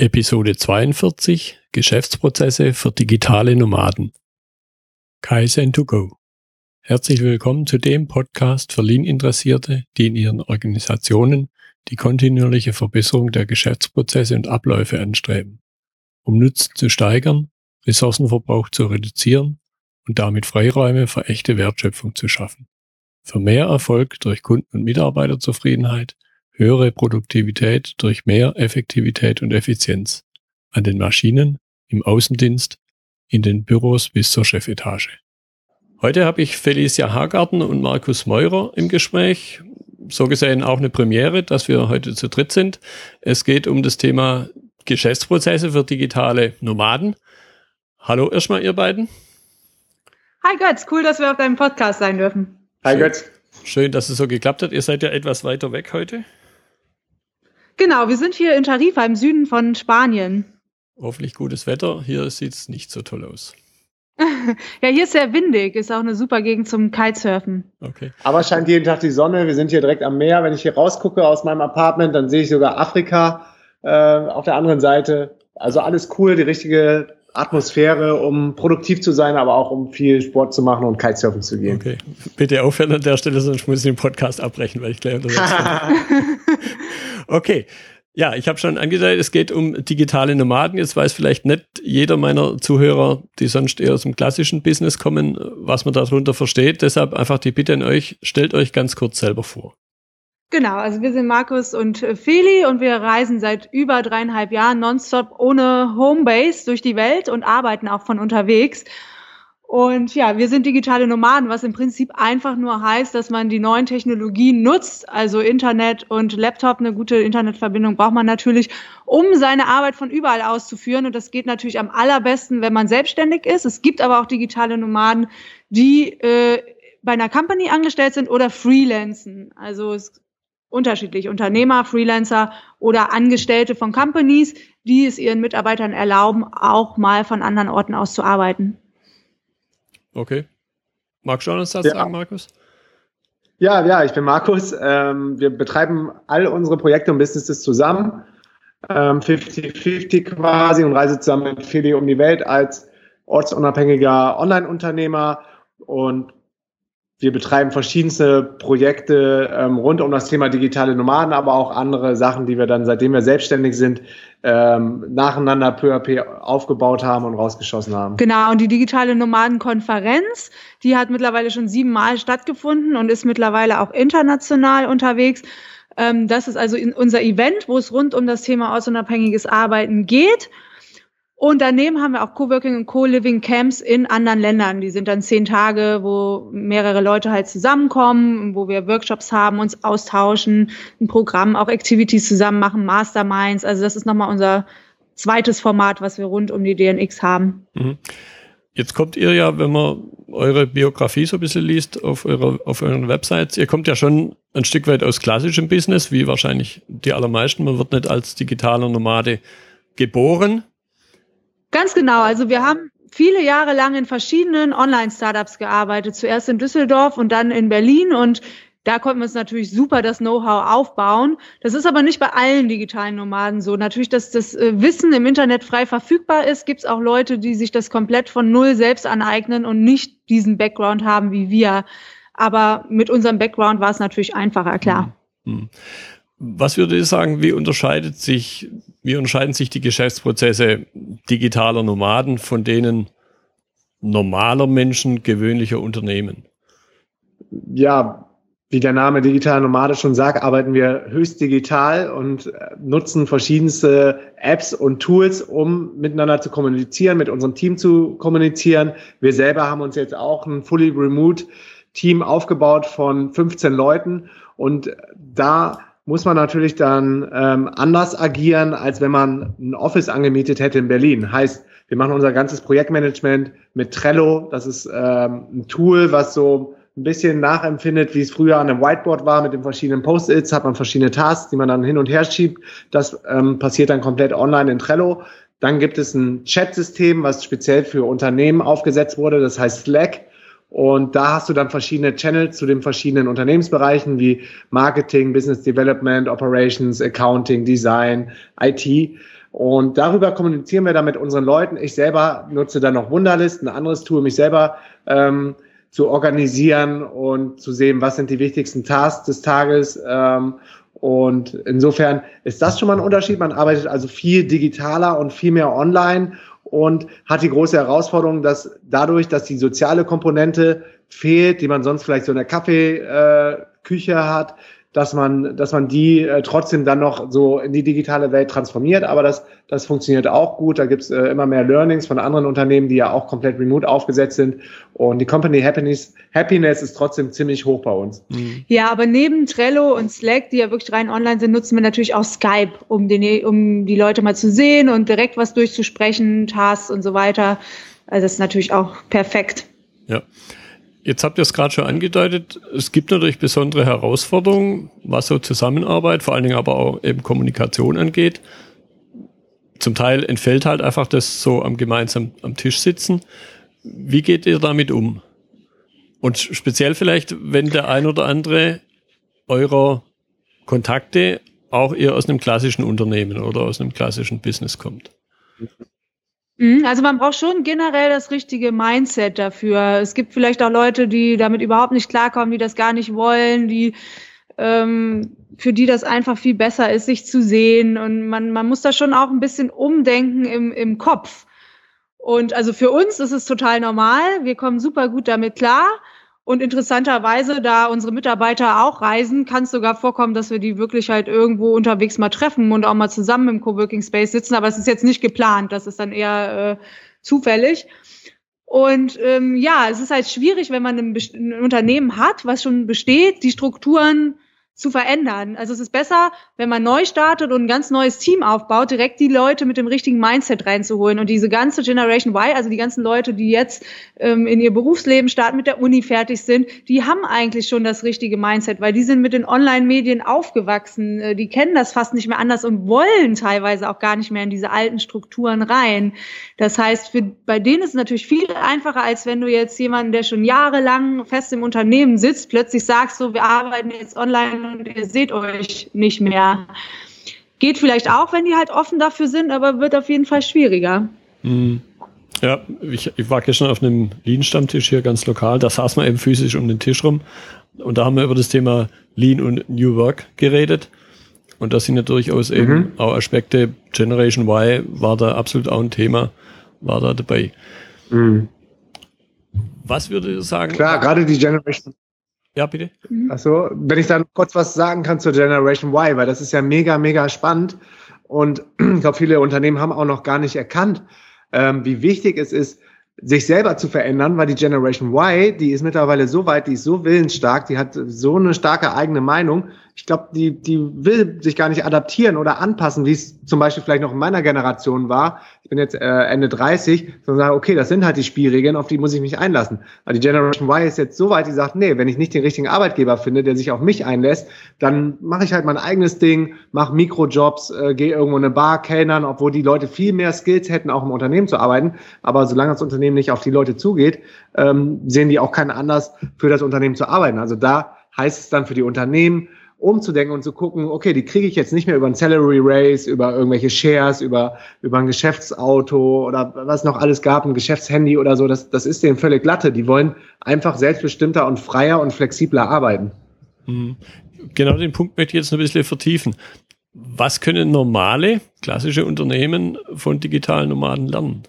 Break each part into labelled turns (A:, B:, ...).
A: Episode 42 Geschäftsprozesse für digitale Nomaden. Kaizen to go. Herzlich willkommen zu dem Podcast für Lean-Interessierte, die in ihren Organisationen die kontinuierliche Verbesserung der Geschäftsprozesse und Abläufe anstreben, um Nutzen zu steigern, Ressourcenverbrauch zu reduzieren und damit Freiräume für echte Wertschöpfung zu schaffen. Für mehr Erfolg durch Kunden- und Mitarbeiterzufriedenheit höhere Produktivität durch mehr Effektivität und Effizienz an den Maschinen, im Außendienst, in den Büros bis zur Chefetage. Heute habe ich Felicia Hagarten und Markus Meurer im Gespräch. So gesehen auch eine Premiere, dass wir heute zu dritt sind. Es geht um das Thema Geschäftsprozesse für digitale Nomaden. Hallo erstmal ihr beiden.
B: Hi Götz, cool, dass wir auf deinem Podcast sein dürfen.
A: Hi Götz. Schön, dass es so geklappt hat. Ihr seid ja etwas weiter weg heute.
B: Genau, wir sind hier in Tarifa im Süden von Spanien.
A: Hoffentlich gutes Wetter. Hier sieht es nicht so toll aus.
B: ja, hier ist sehr windig, ist auch eine super Gegend zum Kitesurfen.
C: Okay. Aber scheint jeden Tag die Sonne. Wir sind hier direkt am Meer. Wenn ich hier rausgucke aus meinem Apartment, dann sehe ich sogar Afrika äh, auf der anderen Seite. Also alles cool, die richtige Atmosphäre, um produktiv zu sein, aber auch um viel Sport zu machen und Kitesurfen zu gehen.
A: Okay, bitte aufhören an der Stelle, sonst muss ich den Podcast abbrechen, weil ich gleich unterwegs bin. okay. Ja, ich habe schon angedeutet, es geht um digitale Nomaden. Jetzt weiß vielleicht nicht jeder meiner Zuhörer, die sonst eher aus dem klassischen Business kommen, was man darunter versteht. Deshalb einfach die Bitte an euch, stellt euch ganz kurz selber vor.
B: Genau, also wir sind Markus und Feli und wir reisen seit über dreieinhalb Jahren nonstop ohne Homebase durch die Welt und arbeiten auch von unterwegs. Und ja, wir sind digitale Nomaden, was im Prinzip einfach nur heißt, dass man die neuen Technologien nutzt. Also Internet und Laptop, eine gute Internetverbindung braucht man natürlich, um seine Arbeit von überall auszuführen. Und das geht natürlich am allerbesten, wenn man selbstständig ist. Es gibt aber auch digitale Nomaden, die äh, bei einer Company angestellt sind oder freelancen. Also es unterschiedlich. Unternehmer, Freelancer oder Angestellte von Companies, die es ihren Mitarbeitern erlauben, auch mal von anderen Orten aus zu arbeiten.
A: Okay. Magst du was ja. sagen, Markus?
C: Ja, ja, ich bin Markus. Ähm, wir betreiben all unsere Projekte und Businesses zusammen. 50-50 ähm, quasi und reise zusammen mit Feli um die Welt als ortsunabhängiger Online-Unternehmer und wir betreiben verschiedenste Projekte ähm, rund um das Thema digitale Nomaden, aber auch andere Sachen, die wir dann, seitdem wir selbstständig sind, ähm, nacheinander peu à peu aufgebaut haben und rausgeschossen haben.
B: Genau, und die digitale Nomadenkonferenz, die hat mittlerweile schon siebenmal stattgefunden und ist mittlerweile auch international unterwegs. Ähm, das ist also unser Event, wo es rund um das Thema ortsunabhängiges Arbeiten geht. Und daneben haben wir auch Coworking und Co-Living Camps in anderen Ländern. Die sind dann zehn Tage, wo mehrere Leute halt zusammenkommen, wo wir Workshops haben, uns austauschen, ein Programm, auch Activities zusammen machen, Masterminds. Also das ist nochmal unser zweites Format, was wir rund um die DNX haben. Mhm.
A: Jetzt kommt ihr ja, wenn man eure Biografie so ein bisschen liest auf, eurer, auf euren Websites, ihr kommt ja schon ein Stück weit aus klassischem Business, wie wahrscheinlich die allermeisten. Man wird nicht als digitaler Nomade geboren,
B: Ganz genau. Also wir haben viele Jahre lang in verschiedenen Online-Startups gearbeitet. Zuerst in Düsseldorf und dann in Berlin und da konnten wir uns natürlich super das Know-how aufbauen. Das ist aber nicht bei allen digitalen Nomaden so. Natürlich, dass das äh, Wissen im Internet frei verfügbar ist, gibt es auch Leute, die sich das komplett von Null selbst aneignen und nicht diesen Background haben wie wir. Aber mit unserem Background war es natürlich einfacher, klar. Hm.
A: Was würde ich sagen, wie unterscheidet sich, wie unterscheiden sich die Geschäftsprozesse digitaler Nomaden von denen normaler Menschen, gewöhnlicher Unternehmen?
C: Ja, wie der Name Digital Nomade schon sagt, arbeiten wir höchst digital und äh, nutzen verschiedenste Apps und Tools, um miteinander zu kommunizieren, mit unserem Team zu kommunizieren. Wir selber haben uns jetzt auch ein fully remote Team aufgebaut von 15 Leuten und da muss man natürlich dann ähm, anders agieren, als wenn man ein Office angemietet hätte in Berlin. Heißt, wir machen unser ganzes Projektmanagement mit Trello. Das ist ähm, ein Tool, was so ein bisschen nachempfindet, wie es früher an einem Whiteboard war mit den verschiedenen Post-its, hat man verschiedene Tasks, die man dann hin und her schiebt. Das ähm, passiert dann komplett online in Trello. Dann gibt es ein Chat-System, was speziell für Unternehmen aufgesetzt wurde, das heißt Slack. Und da hast du dann verschiedene Channels zu den verschiedenen Unternehmensbereichen wie Marketing, Business Development, Operations, Accounting, Design, IT. Und darüber kommunizieren wir dann mit unseren Leuten. Ich selber nutze dann noch Wunderlist, ein anderes Tool, mich selber ähm, zu organisieren und zu sehen, was sind die wichtigsten Tasks des Tages. Ähm, und insofern ist das schon mal ein Unterschied. Man arbeitet also viel digitaler und viel mehr online und hat die große Herausforderung, dass dadurch, dass die soziale Komponente fehlt, die man sonst vielleicht so in der Kaffeeküche hat, dass man, dass man die äh, trotzdem dann noch so in die digitale Welt transformiert. Aber das, das funktioniert auch gut. Da gibt's äh, immer mehr Learnings von anderen Unternehmen, die ja auch komplett remote aufgesetzt sind. Und die Company Happiness, Happiness ist trotzdem ziemlich hoch bei uns.
B: Mhm. Ja, aber neben Trello und Slack, die ja wirklich rein online sind, nutzen wir natürlich auch Skype, um, den, um die Leute mal zu sehen und direkt was durchzusprechen, Tasks und so weiter. Also das ist natürlich auch perfekt.
A: Ja. Jetzt habt ihr es gerade schon angedeutet, es gibt natürlich besondere Herausforderungen, was so Zusammenarbeit, vor allen Dingen aber auch eben Kommunikation angeht. Zum Teil entfällt halt einfach das so am gemeinsam am Tisch sitzen. Wie geht ihr damit um? Und speziell vielleicht, wenn der ein oder andere eurer Kontakte auch eher aus einem klassischen Unternehmen oder aus einem klassischen Business kommt.
B: Mhm, also man braucht schon generell das richtige Mindset dafür. Es gibt vielleicht auch Leute, die damit überhaupt nicht klarkommen, die das gar nicht wollen, die ähm, für die das einfach viel besser ist, sich zu sehen. Und man, man muss da schon auch ein bisschen umdenken im, im Kopf. Und also für uns ist es total normal. Wir kommen super gut damit klar. Und interessanterweise, da unsere Mitarbeiter auch reisen, kann es sogar vorkommen, dass wir die wirklich halt irgendwo unterwegs mal treffen und auch mal zusammen im Coworking Space sitzen. Aber es ist jetzt nicht geplant, das ist dann eher äh, zufällig. Und ähm, ja, es ist halt schwierig, wenn man ein, ein Unternehmen hat, was schon besteht, die Strukturen zu verändern. Also es ist besser, wenn man neu startet und ein ganz neues Team aufbaut, direkt die Leute mit dem richtigen Mindset reinzuholen und diese ganze Generation Y, also die ganzen Leute, die jetzt ähm, in ihr Berufsleben starten, mit der Uni fertig sind, die haben eigentlich schon das richtige Mindset, weil die sind mit den Online-Medien aufgewachsen, äh, die kennen das fast nicht mehr anders und wollen teilweise auch gar nicht mehr in diese alten Strukturen rein. Das heißt, für, bei denen ist es natürlich viel einfacher, als wenn du jetzt jemanden, der schon jahrelang fest im Unternehmen sitzt, plötzlich sagst so, wir arbeiten jetzt online und ihr seht euch nicht mehr. Geht vielleicht auch, wenn die halt offen dafür sind, aber wird auf jeden Fall schwieriger.
A: Mhm. Ja, ich, ich war gestern auf einem Lean-Stammtisch hier ganz lokal, da saß man eben physisch um den Tisch rum und da haben wir über das Thema Lean und New Work geredet. Und das sind ja durchaus mhm. eben auch Aspekte, Generation Y war da absolut auch ein Thema, war da dabei. Mhm. Was würdet ihr sagen?
C: Klar, gerade die Generation
A: ja, bitte.
C: Achso, wenn ich dann kurz was sagen kann zur Generation Y, weil das ist ja mega, mega spannend. Und ich glaube, viele Unternehmen haben auch noch gar nicht erkannt, ähm, wie wichtig es ist, sich selber zu verändern, weil die Generation Y, die ist mittlerweile so weit, die ist so willensstark, die hat so eine starke eigene Meinung, ich glaube, die, die will sich gar nicht adaptieren oder anpassen, wie es zum Beispiel vielleicht noch in meiner Generation war. Ich bin jetzt äh, Ende 30, sondern sagen, okay, das sind halt die Spielregeln, auf die muss ich mich einlassen. Aber die Generation Y ist jetzt so weit, die sagt, nee, wenn ich nicht den richtigen Arbeitgeber finde, der sich auf mich einlässt, dann mache ich halt mein eigenes Ding, mache Mikrojobs, äh, gehe irgendwo in eine Bar kellnern, obwohl die Leute viel mehr Skills hätten, auch im Unternehmen zu arbeiten. Aber solange das Unternehmen nicht auf die Leute zugeht, ähm, sehen die auch keinen Anlass, für das Unternehmen zu arbeiten. Also da heißt es dann für die Unternehmen, umzudenken und zu gucken, okay, die kriege ich jetzt nicht mehr über ein Salary Raise, über irgendwelche Shares, über, über ein Geschäftsauto oder was noch alles gab, ein Geschäftshandy oder so, das, das ist denen völlig glatte. Die wollen einfach selbstbestimmter und freier und flexibler arbeiten.
A: Mhm. Genau den Punkt möchte ich jetzt ein bisschen vertiefen. Was können normale, klassische Unternehmen von digitalen Nomaden lernen?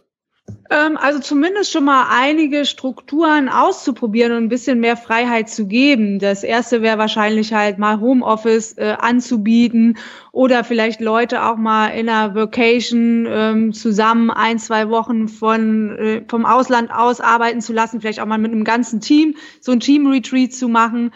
B: Ähm, also zumindest schon mal einige Strukturen auszuprobieren und ein bisschen mehr Freiheit zu geben. Das erste wäre wahrscheinlich halt mal Homeoffice äh, anzubieten oder vielleicht Leute auch mal in einer Vacation ähm, zusammen ein, zwei Wochen von, äh, vom Ausland aus arbeiten zu lassen, vielleicht auch mal mit einem ganzen Team so ein Team-Retreat zu machen.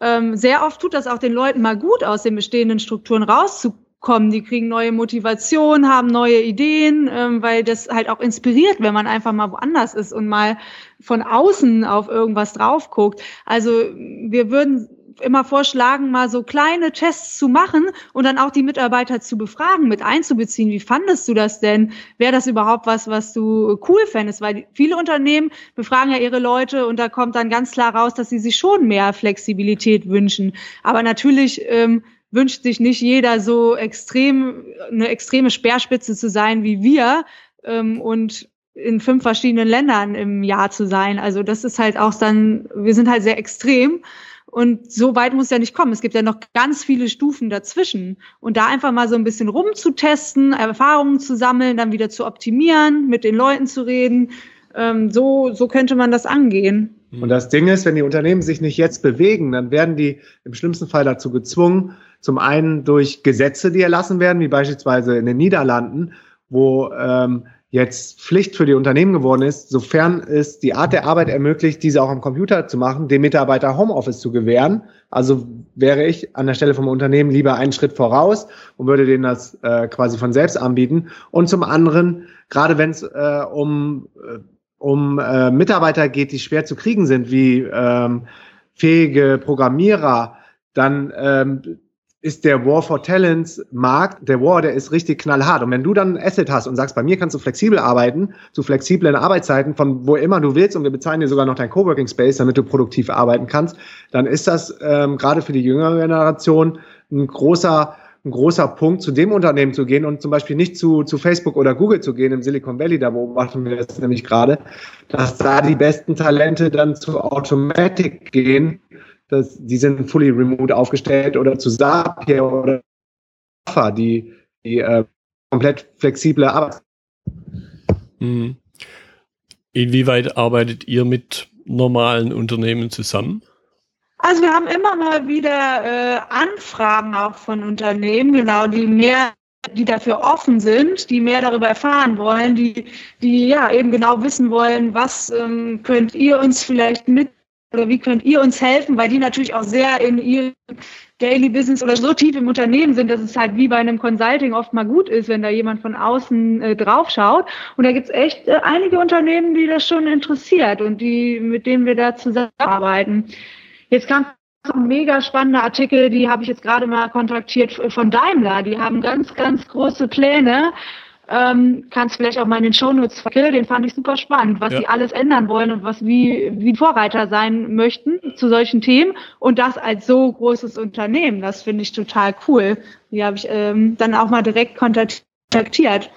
B: Ähm, sehr oft tut das auch den Leuten mal gut, aus den bestehenden Strukturen rauszukommen kommen, die kriegen neue Motivation, haben neue Ideen, ähm, weil das halt auch inspiriert, wenn man einfach mal woanders ist und mal von außen auf irgendwas drauf guckt. Also wir würden immer vorschlagen, mal so kleine Tests zu machen und dann auch die Mitarbeiter zu befragen, mit einzubeziehen. Wie fandest du das denn? Wäre das überhaupt was, was du cool fändest? Weil viele Unternehmen befragen ja ihre Leute und da kommt dann ganz klar raus, dass sie sich schon mehr Flexibilität wünschen. Aber natürlich ähm, wünscht sich nicht jeder so extrem, eine extreme Speerspitze zu sein wie wir ähm, und in fünf verschiedenen Ländern im Jahr zu sein. Also das ist halt auch dann, wir sind halt sehr extrem. Und so weit muss ja nicht kommen. Es gibt ja noch ganz viele Stufen dazwischen. Und da einfach mal so ein bisschen rumzutesten, Erfahrungen zu sammeln, dann wieder zu optimieren, mit den Leuten zu reden, ähm, so, so könnte man das angehen.
C: Und das Ding ist, wenn die Unternehmen sich nicht jetzt bewegen, dann werden die im schlimmsten Fall dazu gezwungen, zum einen durch Gesetze, die erlassen werden, wie beispielsweise in den Niederlanden, wo ähm, jetzt Pflicht für die Unternehmen geworden ist, sofern es die Art der Arbeit ermöglicht, diese auch am Computer zu machen, dem Mitarbeiter Homeoffice zu gewähren. Also wäre ich an der Stelle vom Unternehmen lieber einen Schritt voraus und würde denen das äh, quasi von selbst anbieten. Und zum anderen, gerade wenn es äh, um, äh, um äh, Mitarbeiter geht, die schwer zu kriegen sind, wie ähm, fähige Programmierer, dann ähm, ist der War for Talents Markt, der War, der ist richtig knallhart. Und wenn du dann ein Asset hast und sagst, bei mir kannst du flexibel arbeiten, zu flexiblen Arbeitszeiten, von wo immer du willst, und wir bezahlen dir sogar noch dein Coworking Space, damit du produktiv arbeiten kannst, dann ist das ähm, gerade für die jüngere Generation ein großer ein großer Punkt, zu dem Unternehmen zu gehen und zum Beispiel nicht zu, zu Facebook oder Google zu gehen im Silicon Valley, da beobachten wir das nämlich gerade, dass da die besten Talente dann zu Automatic gehen das, die sind fully remote aufgestellt oder zu Zapier oder Java, die, die äh, komplett flexible Arbeit.
A: Mhm. Inwieweit arbeitet ihr mit normalen Unternehmen zusammen?
B: Also wir haben immer mal wieder äh, Anfragen auch von Unternehmen, genau, die mehr die dafür offen sind, die mehr darüber erfahren wollen, die, die ja eben genau wissen wollen, was ähm, könnt ihr uns vielleicht mit oder wie könnt ihr uns helfen, weil die natürlich auch sehr in ihrem Daily Business oder so tief im Unternehmen sind, dass es halt wie bei einem Consulting oft mal gut ist, wenn da jemand von außen äh, drauf schaut. Und da gibt es echt äh, einige Unternehmen, die das schon interessiert und die, mit denen wir da zusammenarbeiten. Jetzt kam ein mega spannender Artikel, die habe ich jetzt gerade mal kontaktiert von Daimler. Die haben ganz, ganz große Pläne ähm, kannst vielleicht auch mal in den Shownotes verkillen, den fand ich super spannend, was ja. sie alles ändern wollen und was wie, wie Vorreiter sein möchten zu solchen Themen und das als so großes Unternehmen, das finde ich total cool. Die habe ich ähm, dann auch mal direkt kontaktiert.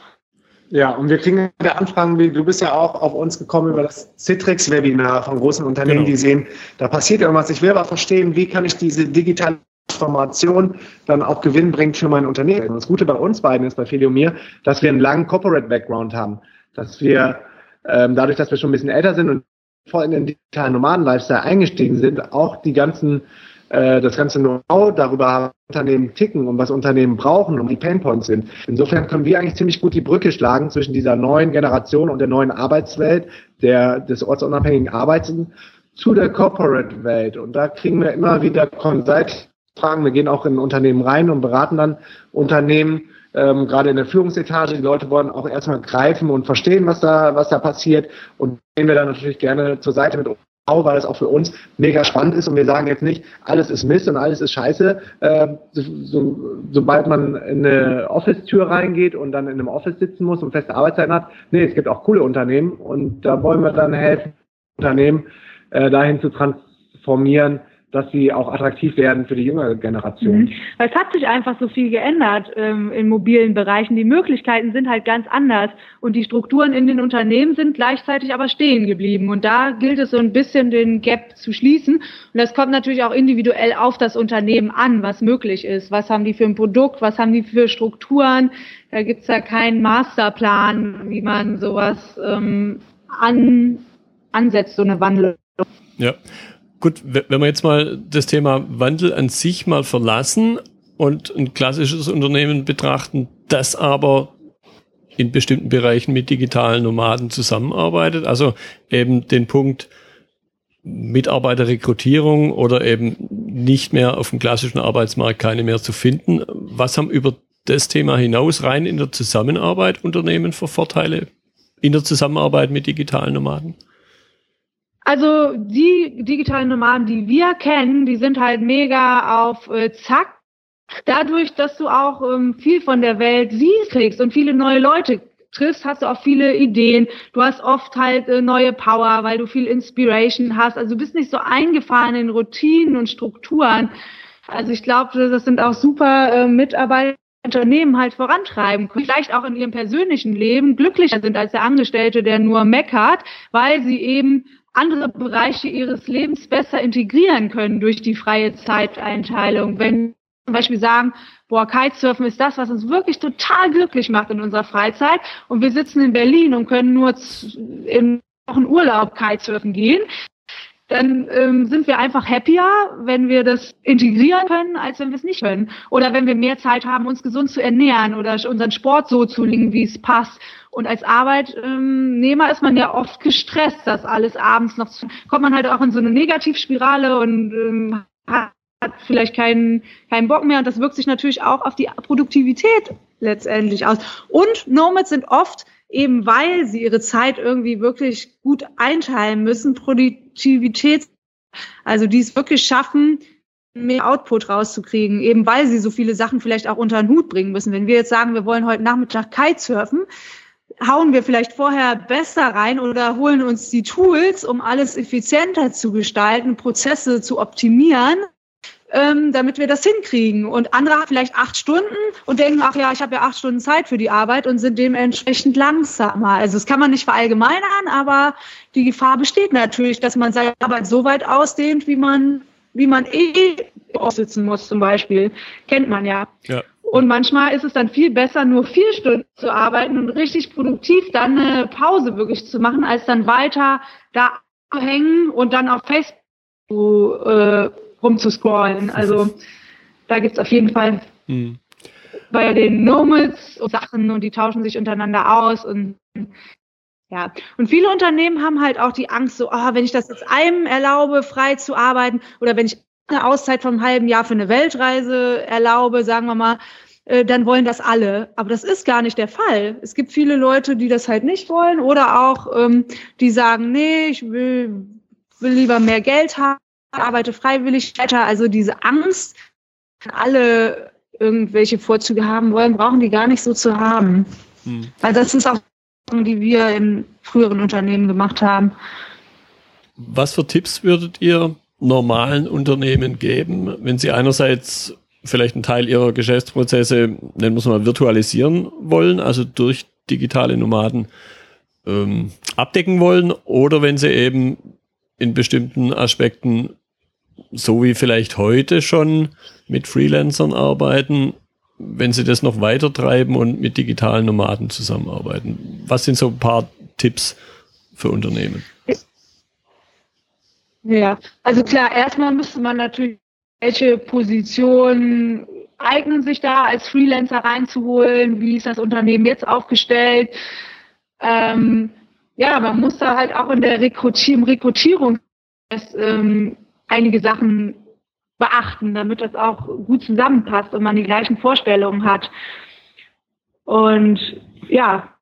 C: Ja, und wir kriegen Anfragen, wie du bist ja auch auf uns gekommen über das Citrix-Webinar von großen Unternehmen, genau. die sehen, da passiert irgendwas. Ich will aber verstehen, wie kann ich diese digitale Transformation dann auch Gewinn bringt für mein Unternehmen. Und das Gute bei uns beiden ist, bei Feli und mir, dass wir einen langen Corporate-Background haben. Dass wir ähm, dadurch, dass wir schon ein bisschen älter sind und voll in den digitalen Nomaden-Lifestyle eingestiegen sind, auch die ganzen, äh, das ganze Know-how darüber haben, Unternehmen ticken und was Unternehmen brauchen und die Painpoints sind. Insofern können wir eigentlich ziemlich gut die Brücke schlagen zwischen dieser neuen Generation und der neuen Arbeitswelt, der, des ortsunabhängigen Arbeiten zu der Corporate-Welt. Und da kriegen wir immer wieder Consult fragen. Wir gehen auch in Unternehmen rein und beraten dann Unternehmen, ähm, gerade in der Führungsetage. Die Leute wollen auch erstmal greifen und verstehen, was da, was da passiert. Und gehen wir dann natürlich gerne zur Seite mit weil das auch für uns mega spannend ist und wir sagen jetzt nicht, alles ist Mist und alles ist scheiße, äh, so, sobald man in eine Office-Tür reingeht und dann in einem Office sitzen muss und feste Arbeitszeiten hat. Nee, es gibt auch coole Unternehmen und da wollen wir dann helfen, Unternehmen äh, dahin zu transformieren, dass sie auch attraktiv werden für die jüngere Generation. Mhm.
B: Weil es hat sich einfach so viel geändert ähm, in mobilen Bereichen. Die Möglichkeiten sind halt ganz anders und die Strukturen in den Unternehmen sind gleichzeitig aber stehen geblieben. Und da gilt es so ein bisschen den Gap zu schließen. Und das kommt natürlich auch individuell auf das Unternehmen an, was möglich ist. Was haben die für ein Produkt? Was haben die für Strukturen? Da gibt's ja keinen Masterplan, wie man sowas ähm, an, ansetzt, so eine Wandlung.
A: Ja, Gut, wenn wir jetzt mal das Thema Wandel an sich mal verlassen und ein klassisches Unternehmen betrachten, das aber in bestimmten Bereichen mit digitalen Nomaden zusammenarbeitet, also eben den Punkt Mitarbeiterrekrutierung oder eben nicht mehr auf dem klassischen Arbeitsmarkt keine mehr zu finden. Was haben über das Thema hinaus rein in der Zusammenarbeit Unternehmen für Vorteile in der Zusammenarbeit mit digitalen Nomaden?
B: Also die digitalen Nomaden, die wir kennen, die sind halt mega auf äh, Zack. Dadurch, dass du auch ähm, viel von der Welt siehst und viele neue Leute triffst, hast du auch viele Ideen. Du hast oft halt äh, neue Power, weil du viel Inspiration hast. Also du bist nicht so eingefahren in Routinen und Strukturen. Also ich glaube, das sind auch super äh, Mitarbeiter, Unternehmen halt vorantreiben, vielleicht auch in ihrem persönlichen Leben glücklicher sind als der Angestellte, der nur meckert, weil sie eben andere Bereiche ihres Lebens besser integrieren können durch die freie Zeiteinteilung. Wenn zum Beispiel sagen, boah, Kitesurfen ist das, was uns wirklich total glücklich macht in unserer Freizeit und wir sitzen in Berlin und können nur in Wochen Urlaub Kitesurfen gehen, dann ähm, sind wir einfach happier, wenn wir das integrieren können, als wenn wir es nicht können. Oder wenn wir mehr Zeit haben, uns gesund zu ernähren oder unseren Sport so zu legen, wie es passt. Und als Arbeitnehmer ist man ja oft gestresst, das alles abends noch zu, kommt man halt auch in so eine Negativspirale und ähm, hat vielleicht keinen, keinen Bock mehr. Und das wirkt sich natürlich auch auf die Produktivität letztendlich aus. Und Nomads sind oft eben weil sie ihre Zeit irgendwie wirklich gut einteilen müssen, Produktivität, also die es wirklich schaffen, mehr Output rauszukriegen, eben weil sie so viele Sachen vielleicht auch unter den Hut bringen müssen. Wenn wir jetzt sagen, wir wollen heute Nachmittag Kitesurfen, hauen wir vielleicht vorher besser rein oder holen uns die Tools, um alles effizienter zu gestalten, Prozesse zu optimieren ähm, damit wir das hinkriegen. Und andere haben vielleicht acht Stunden und denken, ach ja, ich habe ja acht Stunden Zeit für die Arbeit und sind dementsprechend langsamer. Also das kann man nicht verallgemeinern, aber die Gefahr besteht natürlich, dass man seine Arbeit so weit ausdehnt, wie man, wie man eh aussitzen muss zum Beispiel. Kennt man ja. ja. Und manchmal ist es dann viel besser, nur vier Stunden zu arbeiten und richtig produktiv dann eine Pause wirklich zu machen, als dann weiter da zu hängen und dann auf Facebook äh, rumzuscrollen. Also da gibt's auf jeden Fall hm. bei den Nomads und Sachen und die tauschen sich untereinander aus und ja, und viele Unternehmen haben halt auch die Angst, so, ah, wenn ich das jetzt einem erlaube, frei zu arbeiten, oder wenn ich eine Auszeit einem halben Jahr für eine Weltreise erlaube, sagen wir mal, äh, dann wollen das alle. Aber das ist gar nicht der Fall. Es gibt viele Leute, die das halt nicht wollen, oder auch ähm, die sagen, nee, ich will, will lieber mehr Geld haben arbeite freiwillig weiter. Also diese Angst, alle irgendwelche Vorzüge haben wollen, brauchen die gar nicht so zu haben. Hm. Weil das ist auch die wir in früheren Unternehmen gemacht haben.
A: Was für Tipps würdet ihr normalen Unternehmen geben, wenn sie einerseits vielleicht einen Teil ihrer Geschäftsprozesse, nennen wir es mal, virtualisieren wollen, also durch digitale Nomaden ähm, abdecken wollen, oder wenn sie eben in bestimmten Aspekten, so wie vielleicht heute schon mit Freelancern arbeiten, wenn sie das noch weiter treiben und mit digitalen Nomaden zusammenarbeiten. Was sind so ein paar Tipps für Unternehmen?
B: Ja, also klar, erstmal müsste man natürlich, welche Positionen eignen sich da als Freelancer reinzuholen, wie ist das Unternehmen jetzt aufgestellt, ähm, ja, man muss da halt auch in der Rekrutier Rekrutierung ähm, einige Sachen beachten, damit das auch gut zusammenpasst und man die gleichen Vorstellungen hat. Und ja,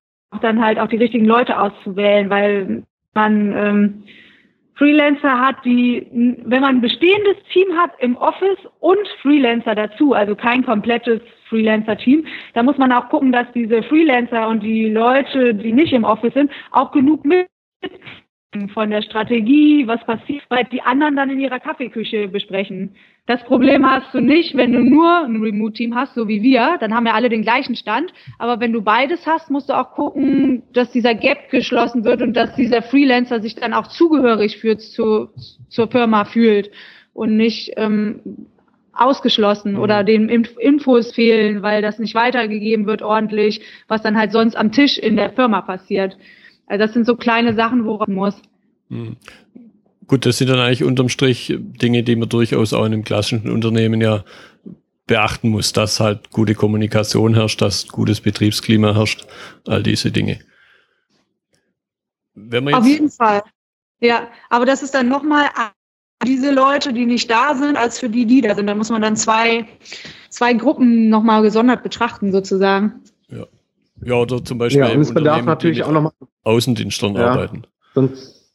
B: dann halt auch die richtigen Leute auszuwählen, weil man ähm, Freelancer hat, die, wenn man ein bestehendes Team hat im Office und Freelancer dazu, also kein komplettes Freelancer-Team, da muss man auch gucken, dass diese Freelancer und die Leute, die nicht im Office sind, auch genug mit von der Strategie, was passiert, weil die anderen dann in ihrer Kaffeeküche besprechen. Das Problem hast du nicht, wenn du nur ein Remote-Team hast, so wie wir, dann haben wir alle den gleichen Stand. Aber wenn du beides hast, musst du auch gucken, dass dieser Gap geschlossen wird und dass dieser Freelancer sich dann auch zugehörig fühlt zu, zur Firma fühlt und nicht ähm, ausgeschlossen mhm. oder den Infos fehlen, weil das nicht weitergegeben wird ordentlich, was dann halt sonst am Tisch in der Firma passiert. Also das sind so kleine Sachen, worauf man muss.
A: Mhm. Gut, das sind dann eigentlich unterm Strich Dinge, die man durchaus auch in einem klassischen Unternehmen ja beachten muss, dass halt gute Kommunikation herrscht, dass gutes Betriebsklima herrscht, all diese Dinge.
B: Auf jeden Fall. Ja, aber das ist dann nochmal diese Leute, die nicht da sind, als für die, die da sind. Da muss man dann zwei, zwei Gruppen nochmal gesondert betrachten, sozusagen.
A: Ja. Ja, oder zum Beispiel
C: ja, und es bedarf natürlich auch nochmal
A: Außendienstern ja, arbeiten.
C: Sonst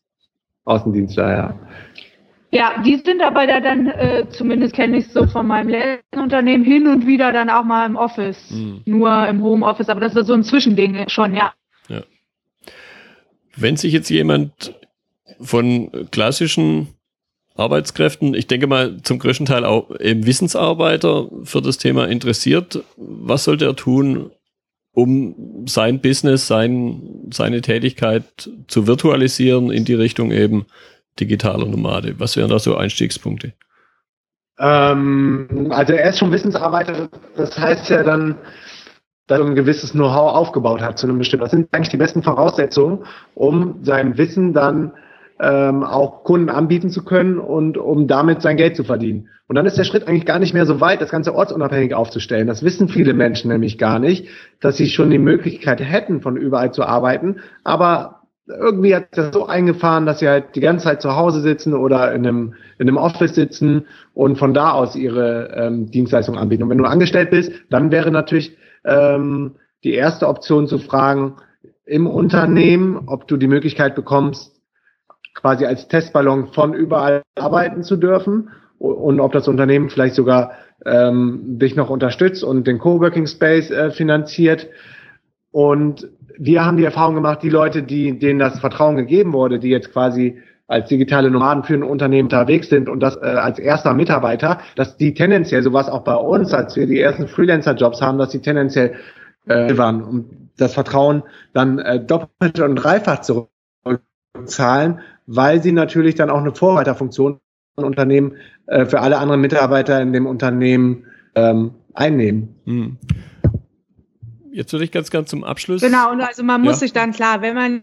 C: Außendienstler, ja.
B: Ja, die sind aber da dann, äh, zumindest kenne ich es so von meinem letzten Unternehmen, hin und wieder dann auch mal im Office. Mhm. Nur im Homeoffice, aber das ist so ein Zwischending schon, ja. ja.
A: Wenn sich jetzt jemand von klassischen Arbeitskräften, ich denke mal zum größten Teil auch eben Wissensarbeiter für das Thema interessiert. Was sollte er tun, um sein Business, sein, seine Tätigkeit zu virtualisieren in die Richtung eben digitaler Nomade? Was wären da so Einstiegspunkte?
C: Ähm, also er ist schon Wissensarbeiter, das heißt ja dann, dass er ein gewisses Know-how aufgebaut hat zu einem bestimmten. Das sind eigentlich die besten Voraussetzungen, um sein Wissen dann ähm, auch Kunden anbieten zu können und um damit sein Geld zu verdienen. Und dann ist der Schritt eigentlich gar nicht mehr so weit, das Ganze ortsunabhängig aufzustellen. Das wissen viele Menschen nämlich gar nicht, dass sie schon die Möglichkeit hätten, von überall zu arbeiten, aber irgendwie hat das so eingefahren, dass sie halt die ganze Zeit zu Hause sitzen oder in einem, in einem Office sitzen und von da aus ihre ähm, Dienstleistung anbieten. Und wenn du angestellt bist, dann wäre natürlich ähm, die erste Option zu fragen im Unternehmen, ob du die Möglichkeit bekommst, quasi als Testballon von überall arbeiten zu dürfen und ob das Unternehmen vielleicht sogar ähm, dich noch unterstützt und den Coworking Space äh, finanziert. Und wir haben die Erfahrung gemacht, die Leute, die, denen das Vertrauen gegeben wurde, die jetzt quasi als digitale Nomaden für ein Unternehmen unterwegs sind und das äh, als erster Mitarbeiter, dass die tendenziell, sowas auch bei uns, als wir die ersten Freelancer-Jobs haben, dass die tendenziell äh, waren und das Vertrauen dann äh, doppelt und dreifach zurückzahlen, weil sie natürlich dann auch eine Vorreiterfunktion von Unternehmen äh, für alle anderen Mitarbeiter in dem Unternehmen ähm, einnehmen. Hm.
A: Jetzt würde ich ganz, ganz zum Abschluss.
B: Genau, und also man muss ja. sich dann klar, wenn man.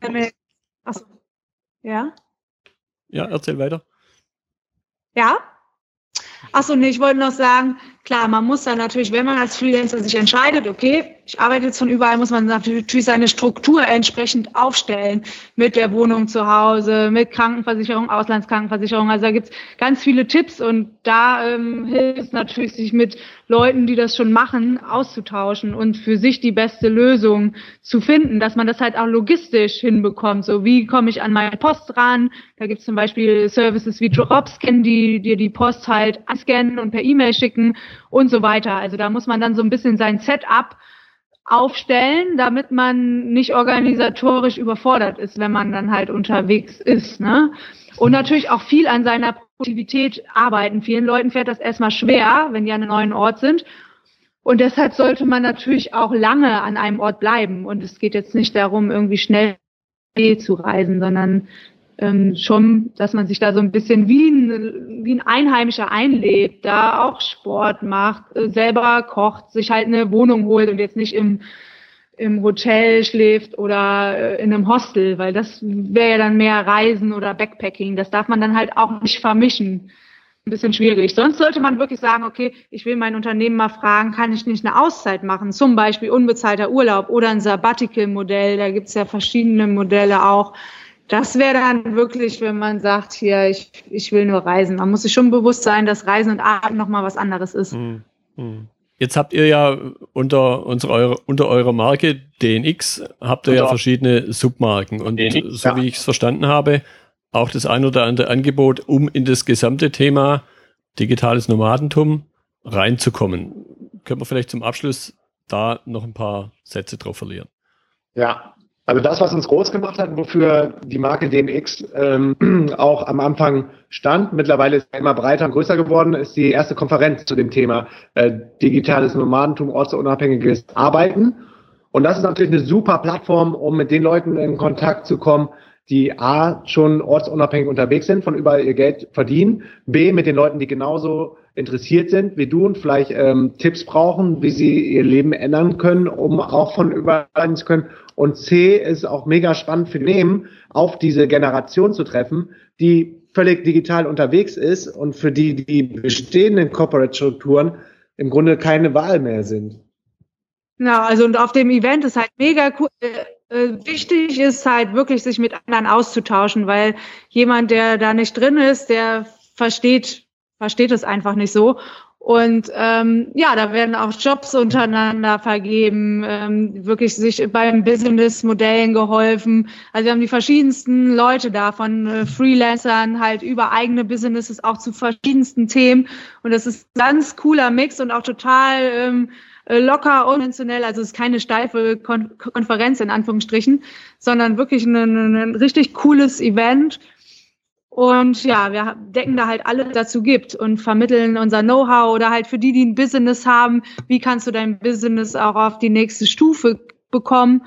B: Achso. Ja?
A: Ja, erzähl weiter.
B: Ja? Achso, nee, ich wollte noch sagen, klar, man muss dann natürlich, wenn man als Freelancer sich entscheidet, okay, ich arbeite jetzt von überall, muss man natürlich seine Struktur entsprechend aufstellen mit der Wohnung zu Hause, mit Krankenversicherung, Auslandskrankenversicherung. Also da gibt's ganz viele Tipps und da ähm, hilft es natürlich, sich mit Leuten, die das schon machen, auszutauschen und für sich die beste Lösung zu finden, dass man das halt auch logistisch hinbekommt. So, wie komme ich an meine Post ran? Da gibt's zum Beispiel Services wie Dropscan, die dir die Post halt anscannen und per E-Mail schicken und so weiter. Also da muss man dann so ein bisschen sein Setup aufstellen, damit man nicht organisatorisch überfordert ist, wenn man dann halt unterwegs ist. Ne? Und natürlich auch viel an seiner Produktivität arbeiten. Vielen Leuten fährt das erstmal schwer, wenn die an einem neuen Ort sind. Und deshalb sollte man natürlich auch lange an einem Ort bleiben. Und es geht jetzt nicht darum, irgendwie schnell zu reisen, sondern ähm, schon, dass man sich da so ein bisschen wie ein, wie ein Einheimischer einlebt, da auch Sport macht, äh, selber kocht, sich halt eine Wohnung holt und jetzt nicht im, im Hotel schläft oder äh, in einem Hostel, weil das wäre ja dann mehr Reisen oder Backpacking. Das darf man dann halt auch nicht vermischen. Ein bisschen schwierig. Sonst sollte man wirklich sagen, okay, ich will mein Unternehmen mal fragen, kann ich nicht eine Auszeit machen? Zum Beispiel unbezahlter Urlaub oder ein Sabbatical-Modell. Da gibt's ja verschiedene Modelle auch das wäre dann wirklich, wenn man sagt, hier, ich, ich will nur reisen. Man muss sich schon bewusst sein, dass Reisen und Arbeiten nochmal was anderes ist. Mhm.
A: Jetzt habt ihr ja unter, unsere, unter eurer Marke DNX, habt ihr ja verschiedene Submarken. Und DNX, so ja. wie ich es verstanden habe, auch das ein oder andere Angebot, um in das gesamte Thema digitales Nomadentum reinzukommen. Können wir vielleicht zum Abschluss da noch ein paar Sätze drauf verlieren?
C: Ja, also das, was uns groß gemacht hat, wofür die Marke DMX ähm, auch am Anfang stand, mittlerweile ist er immer breiter und größer geworden, ist die erste Konferenz zu dem Thema äh, digitales Nomadentum, ortsunabhängiges Arbeiten. Und das ist natürlich eine super Plattform, um mit den Leuten in Kontakt zu kommen, die A, schon ortsunabhängig unterwegs sind, von überall ihr Geld verdienen, B, mit den Leuten, die genauso interessiert sind wie du und vielleicht ähm, Tipps brauchen, wie sie ihr Leben ändern können, um auch von überall zu können. Und C ist auch mega spannend für Nehmen, auf diese Generation zu treffen, die völlig digital unterwegs ist und für die die bestehenden Corporate-Strukturen im Grunde keine Wahl mehr sind.
B: Ja, also und auf dem Event ist halt mega cool. Äh, äh, wichtig ist halt wirklich, sich mit anderen auszutauschen, weil jemand, der da nicht drin ist, der versteht versteht es einfach nicht so. Und ähm, ja, da werden auch Jobs untereinander vergeben, ähm, wirklich sich beim Business-Modellen geholfen. Also wir haben die verschiedensten Leute da, von äh, Freelancern halt über eigene Businesses auch zu verschiedensten Themen. Und das ist ganz cooler Mix und auch total ähm, äh, locker, konventionell. Also es ist keine steife Kon Konferenz in Anführungsstrichen, sondern wirklich ein, ein richtig cooles Event Und ja, wir decken da halt alles dazu gibt und vermitteln unser Know-how oder halt für die, die ein Business haben, wie kannst du dein Business auch auf die nächste Stufe bekommen.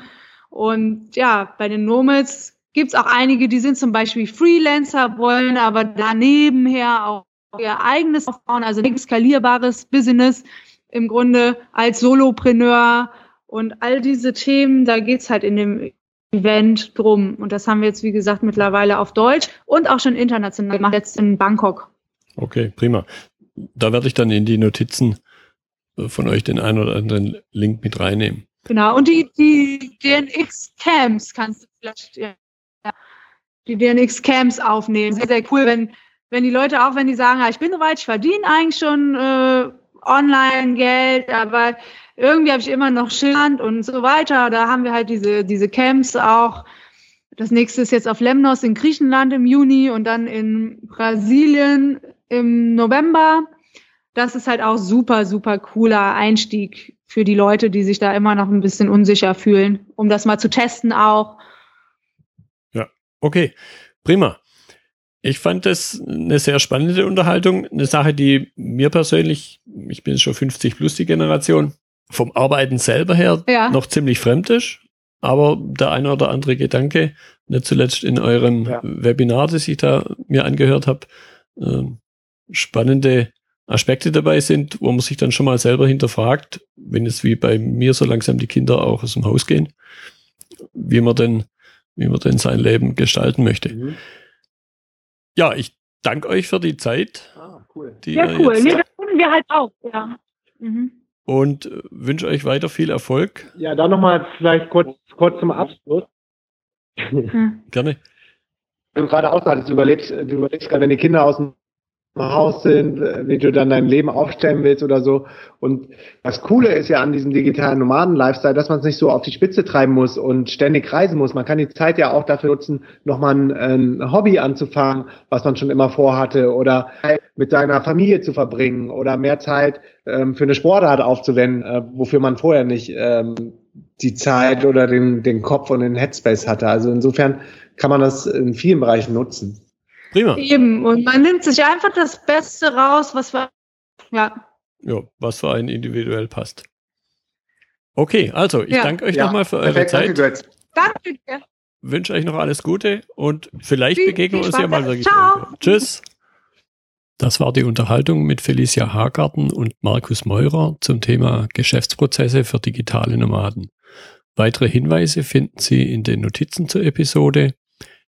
B: Und ja, bei den Nomads gibt's auch einige, die sind zum Beispiel Freelancer, wollen aber daneben her auch ihr eigenes aufbauen, also ein skalierbares Business im Grunde als Solopreneur und all diese Themen, da geht's halt in dem Event drum. Und das haben wir jetzt, wie gesagt, mittlerweile auf Deutsch und auch schon international gemacht, jetzt in Bangkok.
A: Okay, prima. Da werde ich dann in die Notizen äh, von euch den einen oder anderen Link mit reinnehmen.
B: Genau, und die, die DNX-Camps kannst du vielleicht, ja, die DNX-Camps aufnehmen. Sehr, sehr cool, wenn, wenn die Leute auch, wenn die sagen, ja, ich bin soweit, ich verdiene eigentlich schon äh, Online-Geld, aber irgendwie habe ich immer noch Schilland und so weiter. Da haben wir halt diese, diese Camps auch. Das nächste ist jetzt auf Lemnos in Griechenland im Juni und dann in Brasilien im November. Das ist halt auch super, super cooler Einstieg für die Leute, die sich da immer noch ein bisschen unsicher fühlen, um das mal zu testen auch.
A: Ja, okay, prima. Ich fand das eine sehr spannende Unterhaltung, eine Sache, die mir persönlich, ich bin schon 50 plus die Generation, vom Arbeiten selber her ja. noch ziemlich fremd ist. Aber der eine oder andere Gedanke, nicht zuletzt in eurem ja. Webinar, das ich da mir angehört habe, äh, spannende Aspekte dabei sind, wo man sich dann schon mal selber hinterfragt, wenn es wie bei mir so langsam die Kinder auch aus dem Haus gehen, wie man denn, wie man denn sein Leben gestalten möchte. Mhm. Ja, ich danke euch für die Zeit.
B: Ah, cool. ja, cool. Nee, das tun wir halt auch, ja. Mhm
A: und äh, wünsche euch weiter viel Erfolg.
C: Ja, dann nochmal vielleicht kurz, kurz zum Abschluss.
A: Hm. Gerne.
C: Du gerade auch gerade überlegst, du überlegst gerade, wenn die Kinder aus dem Haus sind, wie du dann dein Leben aufstellen willst oder so. Und das Coole ist ja an diesem digitalen Nomaden-Lifestyle, dass man es nicht so auf die Spitze treiben muss und ständig reisen muss. Man kann die Zeit ja auch dafür nutzen, nochmal ein, ein Hobby anzufangen, was man schon immer vorhatte oder mit seiner Familie zu verbringen oder mehr Zeit ähm, für eine Sportart aufzuwenden, äh, wofür man vorher nicht ähm, die Zeit oder den, den Kopf und den Headspace hatte. Also insofern kann man das in vielen Bereichen nutzen.
B: Prima. Eben. Und man nimmt sich einfach das Beste raus, was für, ja.
A: Ja, was für einen individuell passt. Okay, also ich ja. danke euch ja. nochmal für eure Perfekt, Zeit. Danke, danke. Wünsche euch noch alles Gute und vielleicht viel, begegnen wir uns ja mal wirklich. Ciao. Tschüss. Das war die Unterhaltung mit Felicia Hagarten und Markus Meurer zum Thema Geschäftsprozesse für digitale Nomaden. Weitere Hinweise finden Sie in den Notizen zur Episode